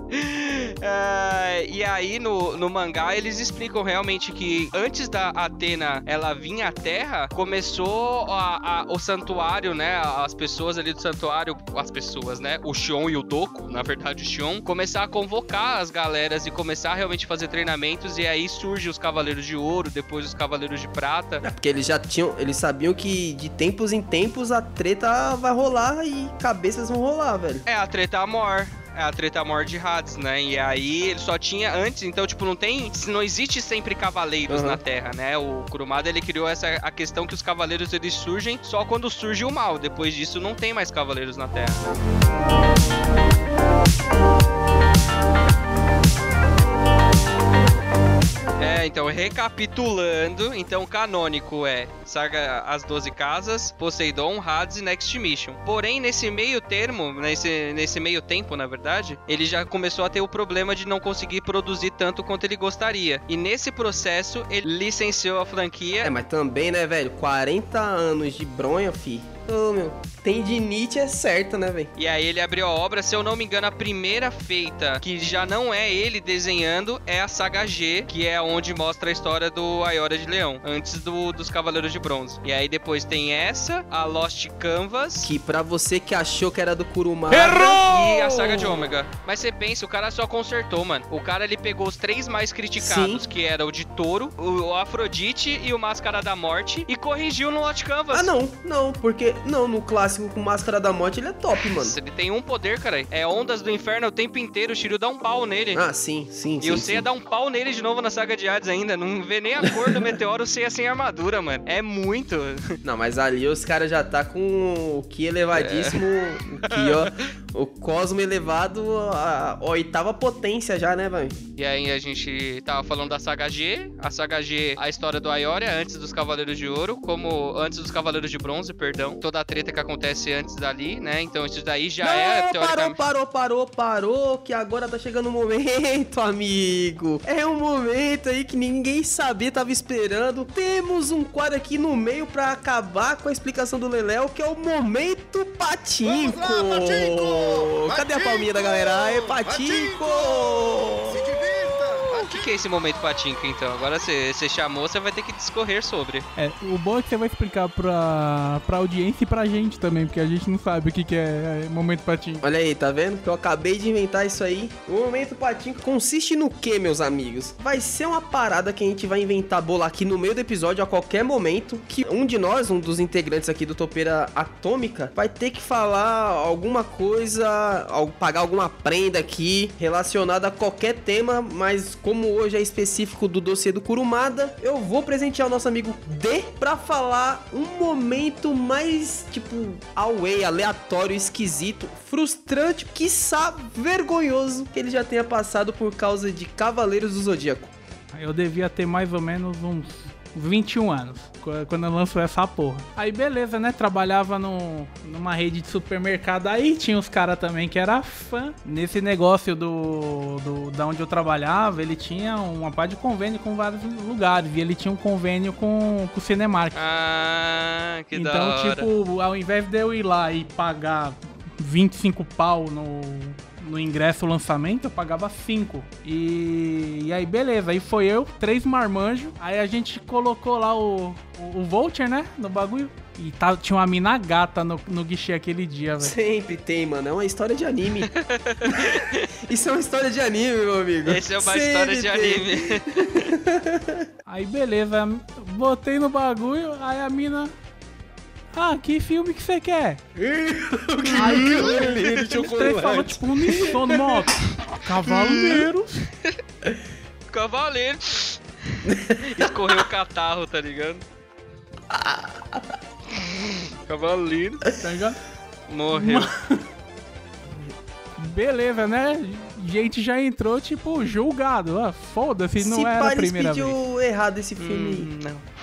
Ah, e aí no, no mangá eles explicam realmente que antes da Atena ela vir à Terra, começou a- a- o santuário, né? As pessoas ali do santuário, as pessoas, né? O Shion e o Doku, na verdade o Shion, começar a convocar as galeras e começar a realmente fazer treinamentos. E aí surge os Cavaleiros de Ouro, depois os Cavaleiros de Prata. É porque eles já tinham, eles sabiam que de tempos em tempos a treta vai rolar e cabeças vão rolar, velho. É a treta Amor. É a treta Amor de Hades, né? E aí ele só tinha antes, então, tipo, não tem. Não existe sempre cavaleiros Uhum. na Terra, né? O Kurumada ele criou essa a questão que os cavaleiros eles surgem só quando surge o mal. Depois disso não tem mais cavaleiros na Terra. né? É, então recapitulando, então canônico é Saga As Doze Casas, Poseidon, Hades e Next Mission. Porém, nesse meio termo, nesse, nesse meio tempo, na verdade, ele já começou a ter o problema de não conseguir produzir tanto quanto ele gostaria. E nesse processo, ele licenciou a franquia. É, mas também, né, velho? 40 anos de bronha, fi. Ô, meu, tendinite é certa, né, velho? E aí ele abriu a obra, se eu não me engano, a primeira feita, que já não é ele desenhando, é a saga G, que é onde mostra a história do Aiora de Leão, antes do, dos Cavaleiros de Bronze. E aí depois tem essa, a Lost Canvas Que pra você que achou que era do Kurumada... e a saga de Ômega. Mas você pensa, o cara só consertou, mano. O cara ele pegou os três mais criticados, Sim. que era o de Touro, o Afrodite e o Máscara da Morte, e corrigiu no Lost Canvas. Ah, não, não, porque... Não, no clássico com Máscara da Morte ele é top, mano. Ele tem um poder, cara. É ondas do inferno o tempo inteiro. O Shiryu dá um pau nele. Ah, sim, sim, E sim. o Seiya sim. dá um pau nele de novo na saga de Hades ainda. Não vê nem a cor do meteoro, o Seiya sem armadura, mano. É muito. Não, mas ali os caras já tá com o Ki elevadíssimo, o Ki, ó, [LAUGHS] o Cosmo elevado a oitava potência já, né, velho? E aí a gente tava falando da saga G. A saga G, a história do Aioria antes dos Cavaleiros de Ouro, como antes dos Cavaleiros de Bronze, perdão. Toda a treta que acontece antes dali, né? Então isso daí já é Não, parou, teoricamente. parou, parou, parou, que agora tá chegando o momento, [LAUGHS] amigo. É um momento aí que ninguém sabia, tava esperando. Temos um quadro aqui no meio pra acabar com a explicação do Leléo, que é o Momento Patinco. Vamos lá, Patinco! Cadê a palminha da galera? Aê, Patinco! O que, que é esse momento patinco, então? Agora você chamou, você vai ter que discorrer sobre. É, o bom é que você vai explicar pra, pra audiência e pra gente também, porque a gente não sabe o que, que é, é momento patinho. Olha aí, tá vendo? Que eu acabei de inventar isso aí. O momento patinho consiste no que, meus amigos? Vai ser uma parada que a gente vai inventar bolar aqui no meio do episódio a qualquer momento. Que um de nós, um dos integrantes aqui do Topeira Atômica, vai ter que falar alguma coisa, pagar alguma prenda aqui relacionada a qualquer tema. Mas como hoje é específico do dossiê do Kurumada, eu vou presentear o nosso amigo D pra falar um momento mais, tipo, away, aleatório, esquisito, frustrante, quiçá vergonhoso que ele já tenha passado por causa de Cavaleiros do Zodíaco. Eu devia ter mais ou menos uns 21 anos qu- quando lançou essa porra. Aí beleza, né? Trabalhava no, numa rede de supermercado aí, tinha os caras também que era fã. Nesse negócio do, do da onde eu trabalhava, ele tinha uma parte de convênio com vários lugares. E ele tinha um convênio com, com o Cinemark. Ah, que da então, hora. tipo, ao invés de eu ir lá e pagar 25 pau no, no ingresso lançamento, eu pagava 5. E, e aí, beleza. Aí foi eu, três marmanjos. Aí a gente colocou lá o, o, o voucher, né? No bagulho. E tá, tinha uma mina gata no, no guichê aquele dia, velho. Sempre tem, mano. É uma história de anime. [LAUGHS] Isso é uma história de anime, meu amigo. Esse é uma Sempre história de tem. anime. [LAUGHS] Aí, beleza. Botei no bagulho. Aí a mina. Ah, que filme que você quer? Aí Os três falam, tipo, unissono, moto. Cavaleiros. Cavaleiro. Escorreu o catarro, tá ligado? Cavaleiro. Tá ligado? Morreu. [LAUGHS] Beleza, né? Gente já entrou, tipo, julgado. Ah, foda-se, não Se era a primeira vez. pediu errado esse filme. Hum, não.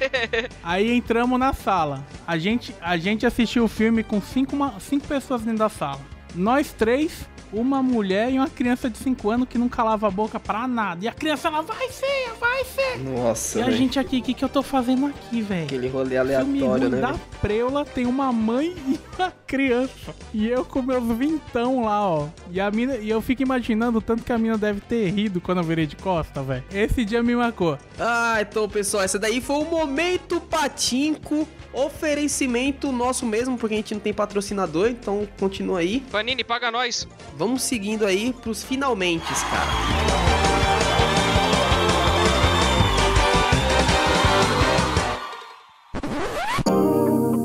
[LAUGHS] Aí entramos na sala. A gente, a gente assistiu o filme com cinco, cinco pessoas dentro da sala. Nós três, uma mulher e uma criança de 5 anos que não calava a boca pra nada. E a criança, ela vai ser, vai ser. Nossa, E a velho. gente aqui, o que, que eu tô fazendo aqui, velho? Aquele rolê aleatório, né? da preula tem uma mãe [LAUGHS] e uma criança. E eu com meus vintão lá, ó. E a mina, e eu fico imaginando o tanto que a mina deve ter rido quando eu virei de costa, velho. Esse dia me marcou. Ah, então, pessoal, essa daí foi o Momento Patinco. Oferecimento nosso mesmo, porque a gente não tem patrocinador, então continua aí. Panini, paga nós. Vamos seguindo aí pros finalmente, cara.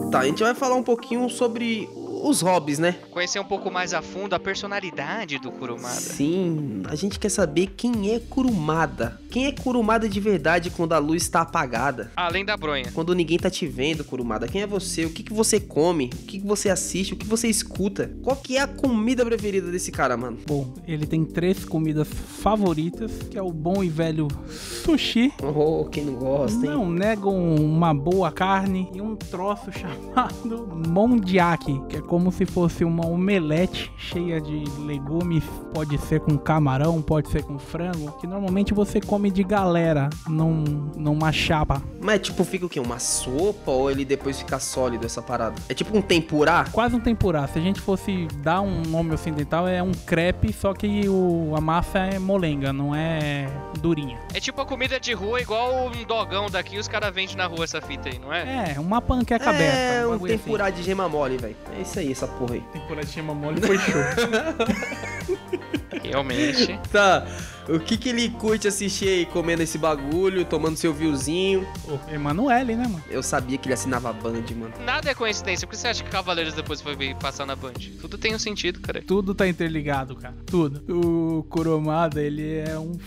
Tá, a gente vai falar um pouquinho sobre os hobbies, né? Conhecer um pouco mais a fundo a personalidade do Kurumada. Sim, a gente quer saber quem é Kurumada. Quem é Kurumada de verdade quando a luz está apagada? Além da bronha. Quando ninguém tá te vendo, Kurumada. Quem é você? O que, que você come? O que, que você assiste? O que você escuta? Qual que é a comida preferida desse cara, mano? Bom, ele tem três comidas favoritas, que é o bom e velho sushi. Oh, quem não gosta, hein? Não negam uma boa carne e um troço [LAUGHS] chamado mondiaki, que é como se fosse uma omelete cheia de legumes, pode ser com camarão, pode ser com frango, que normalmente você come de galera, num, numa chapa. Mas tipo, fica o quê? Uma sopa ou ele depois fica sólido essa parada? É tipo um tempurá? Quase um tempurá. Se a gente fosse dar um nome ocidental, é um crepe, só que o, a massa é molenga, não é durinha. É tipo a comida de rua, igual um dogão daqui, os caras vendem na rua essa fita aí, não é? É, uma panqueca aberta. É, um bagulho tempurá de gema mole, velho. É isso aí, essa porra aí. de chama mole foi show. [LAUGHS] Realmente. Tá, o que que ele curte assistir aí, comendo esse bagulho, tomando seu viewzinho? Ô, Emanuele, né, mano? Eu sabia que ele assinava Band, mano. Nada é coincidência. Por que você acha que Cavaleiros depois foi vir passar na Band? Tudo tem um sentido, cara. Tudo tá interligado, cara. Tudo. O Kuromada, ele é um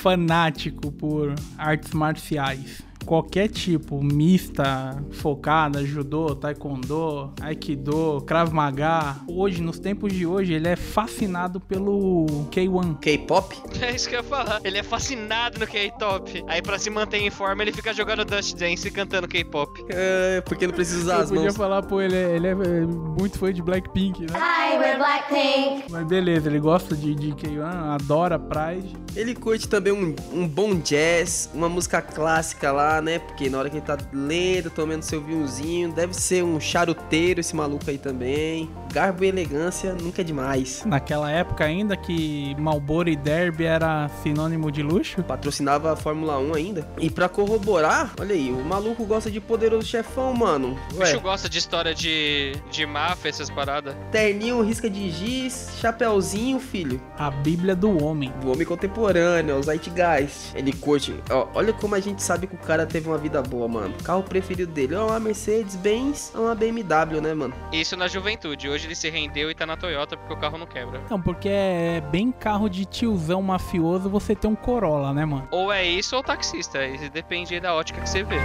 fanático por artes marciais. Qualquer tipo, mista, focada, judô, taekwondo, aikido, krav maga. Hoje, nos tempos de hoje, ele é fascinado pelo K1. K-pop? É isso que eu ia falar. Ele é fascinado no K-top. Aí pra se manter em forma, ele fica jogando Dust Dance e cantando K-pop. É, porque não precisa usar Eu as podia mãos. falar, pô, ele é, ele é muito fã de Blackpink, né? Hi, we're Blackpink. Mas beleza, ele gosta de, de K1, adora Pride. Ele curte também um, um bom jazz, uma música clássica lá, né? Porque na hora que ele tá lendo, tomando seu vinhozinho, deve ser um charuteiro esse maluco aí também. Garbo e elegância nunca é demais. Naquela época ainda que Marlboro e Derby era sinônimo de luxo. Patrocinava a Fórmula 1 ainda. E pra corroborar, olha aí, o maluco gosta de poderoso chefão, mano. O bicho Ué, gosta de história de, de máfia, essas paradas. terninho, risca de giz, chapéuzinho, filho. A Bíblia do Homem. Do homem contemporâneo, o Zeitgeist. Ele curte. Ó, olha como a gente sabe que o cara teve uma vida boa, mano. Carro preferido dele é uma Mercedes-Benz ou uma BMW, né, mano? Isso na juventude. Hoje ele se rendeu e tá na Toyota porque o carro não quebra. Não, porque é bem carro de tiozão mafioso você ter um Corolla, né, mano? Ou é isso ou taxista. Isso depende aí da ótica que você vê.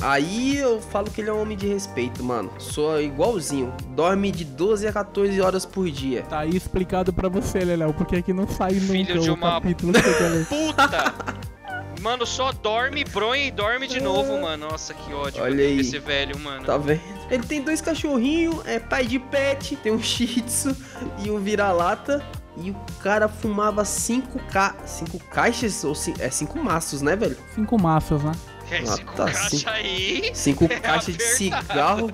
Aí eu falo que ele é um homem de respeito, mano. Sou igualzinho. Dorme de 12 a 14 horas por dia. Tá aí explicado pra você, Leléo, porque aqui não sai nunca de uma- capítulo que você. Puta! Mano, só dorme, bronha e dorme de novo, mano. Nossa, que ódio Olha aí. desse velho, mano. Tá vendo? Ele tem dois cachorrinhos, é pai de pet, tem um shih tzu e um vira-lata. E o cara fumava 5 ca... cinco caixas, ou ci- é 5 maços, né, velho? Cinco maços, né? Ah, Esse tá, caixa sim. aí. 5 [LAUGHS] É caixas de cigarro.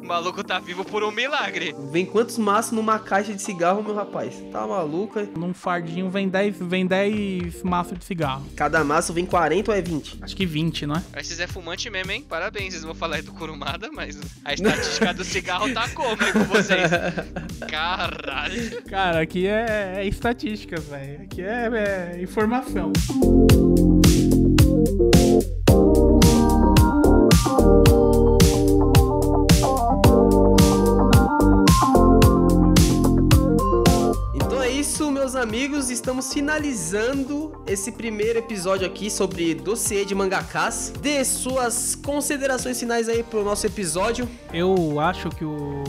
O [LAUGHS] maluco tá vivo por um milagre. Vem quantos maços numa caixa de cigarro, meu rapaz? Tá maluco? Num fardinho vem 10 vem 10 maços de cigarro. Cada maço vem 40 ou é 20? Acho que 20, não é? Mas vocês é fumante mesmo, hein? Parabéns, vocês vão falar aí do Kurumada, mas a estatística do cigarro tá como aí com vocês? [LAUGHS] Caralho. Cara, aqui é, é estatísticas, velho. Aqui é, é informação. Então amigos. Estamos finalizando esse primeiro episódio aqui sobre dossiê de mangakás. Dê suas considerações finais aí pro nosso episódio. Eu acho que o,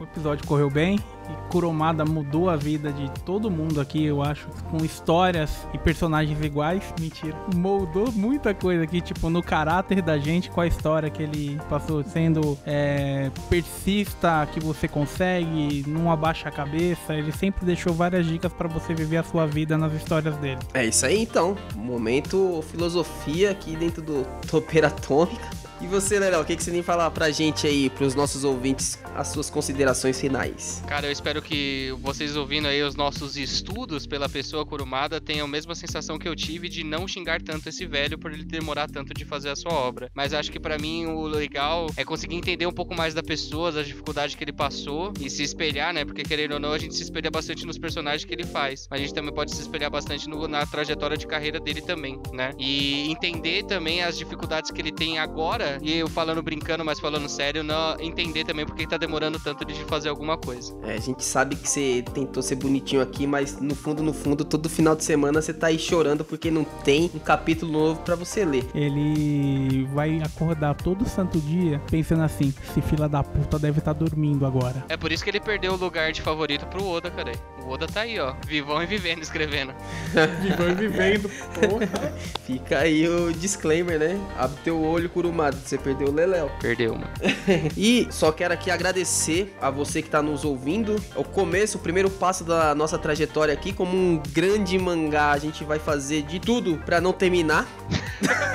o episódio correu bem e Kuromada mudou a vida de todo mundo aqui, eu acho, com histórias e personagens iguais. Mentira. Moldou muita coisa aqui, tipo, no caráter da gente, com a história que ele passou sendo é, persista, que você consegue, não abaixa a cabeça. Ele sempre deixou várias dicas pra você viver a sua vida nas histórias dele. É isso aí então. Momento filosofia aqui dentro do Topeira Atômica. E você, Leléo, o que, que você tem que falar pra gente aí, pros nossos ouvintes, as suas considerações finais? Cara, eu espero que vocês ouvindo aí os nossos estudos pela pessoa curumada tenham a mesma sensação que eu tive de não xingar tanto esse velho por ele demorar tanto de fazer a sua obra. Mas acho que pra mim o legal é conseguir entender um pouco mais da pessoa, das dificuldades que ele passou e se espelhar, né? Porque querendo ou não, a gente se espelha bastante nos personagens que ele faz. A gente também pode se espelhar bastante no- na trajetória de carreira dele também, né? E entender também as dificuldades que ele tem agora, e eu falando brincando, mas falando sério, não entender também porque tá demorando tanto de fazer alguma coisa. É, a gente sabe que você tentou ser bonitinho aqui, mas no fundo, no fundo, todo final de semana você tá aí chorando porque não tem um capítulo novo pra você ler. Ele vai acordar todo santo dia pensando assim: esse fila da puta deve estar dormindo agora. É por isso que ele perdeu o lugar de favorito pro Oda, cara. O Oda tá aí, ó, vivão e vivendo, escrevendo. [LAUGHS] Vivendo vivendo, porra. Fica aí o disclaimer, né? Abre teu olho, Kurumada, você perdeu o Leléo. Perdeu, mano. [LAUGHS] E só quero aqui agradecer a você que tá nos ouvindo. É o começo, o primeiro passo da nossa trajetória aqui. Como um grande mangá, a gente vai fazer de tudo pra não terminar.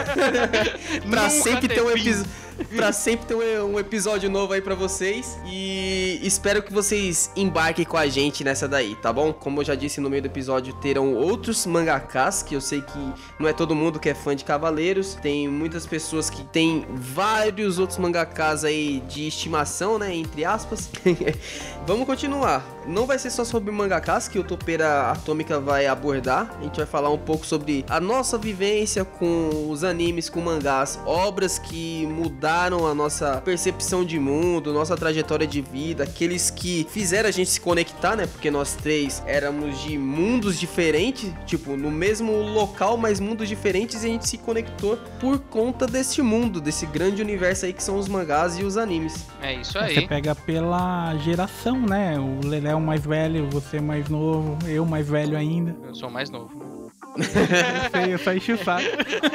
[LAUGHS] pra Nunca sempre ter um episódio. Pra sempre ter um, episódio novo aí pra vocês. E espero que vocês embarquem com a gente nessa daí, tá bom? Como eu já disse no meio do episódio, terão outros mangakas, que eu sei que não é todo mundo que é fã de Cavaleiros. Tem muitas pessoas que tem vários outros mangakas aí de estimação, né? Entre aspas. [LAUGHS] Vamos continuar. Não vai ser só sobre mangakas que o Topeira Atômica vai abordar. A gente vai falar um pouco sobre a nossa vivência com os animes, com mangás, obras que mudaram a nossa percepção de mundo, nossa trajetória de vida, aqueles que fizeram a gente se conectar, né? Porque nós três éramos de mundos diferentes, tipo, no mesmo local, mas mundos diferentes, e a gente se conectou por conta desse mundo, desse grande universo aí que são os mangás e os animes. É isso Você aí. pega pela geração, né? O Leléo mais velho, você mais novo, eu mais velho ainda. Eu sou o mais novo. [LAUGHS] Você só enche o saco.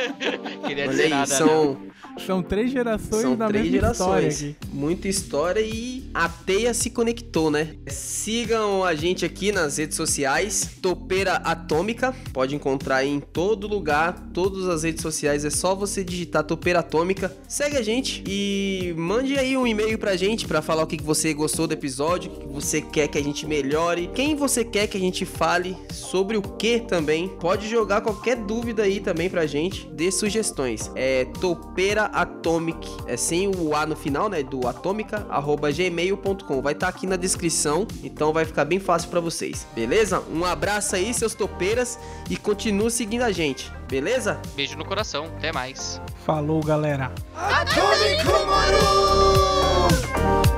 [LAUGHS] Queria Olha dizer aí, nada. né? são, São três gerações são da três mesma história gerações. aqui. Muita história e a teia se conectou, né? Sigam a gente aqui nas redes sociais, Topeira Atômica. Pode encontrar em todo lugar, todas as redes sociais. É só você digitar Topeira Atômica. Segue a gente e mande aí um e-mail pra gente pra falar o que que você gostou do episódio, o que você quer que a gente melhore, quem você quer que a gente fale, sobre o que também. Pode jogar qualquer dúvida aí também pra gente, dê sugestões. É Topeira Atomic, é sem o A no final, né? Do atômica, arroba gmail.com. Vai estar aqui na descrição, então vai ficar bem fácil pra vocês, beleza? Um abraço aí, seus topeiras, e continue seguindo a gente, beleza? Beijo no coração. Até mais. Falou, galera. Atômico Maru!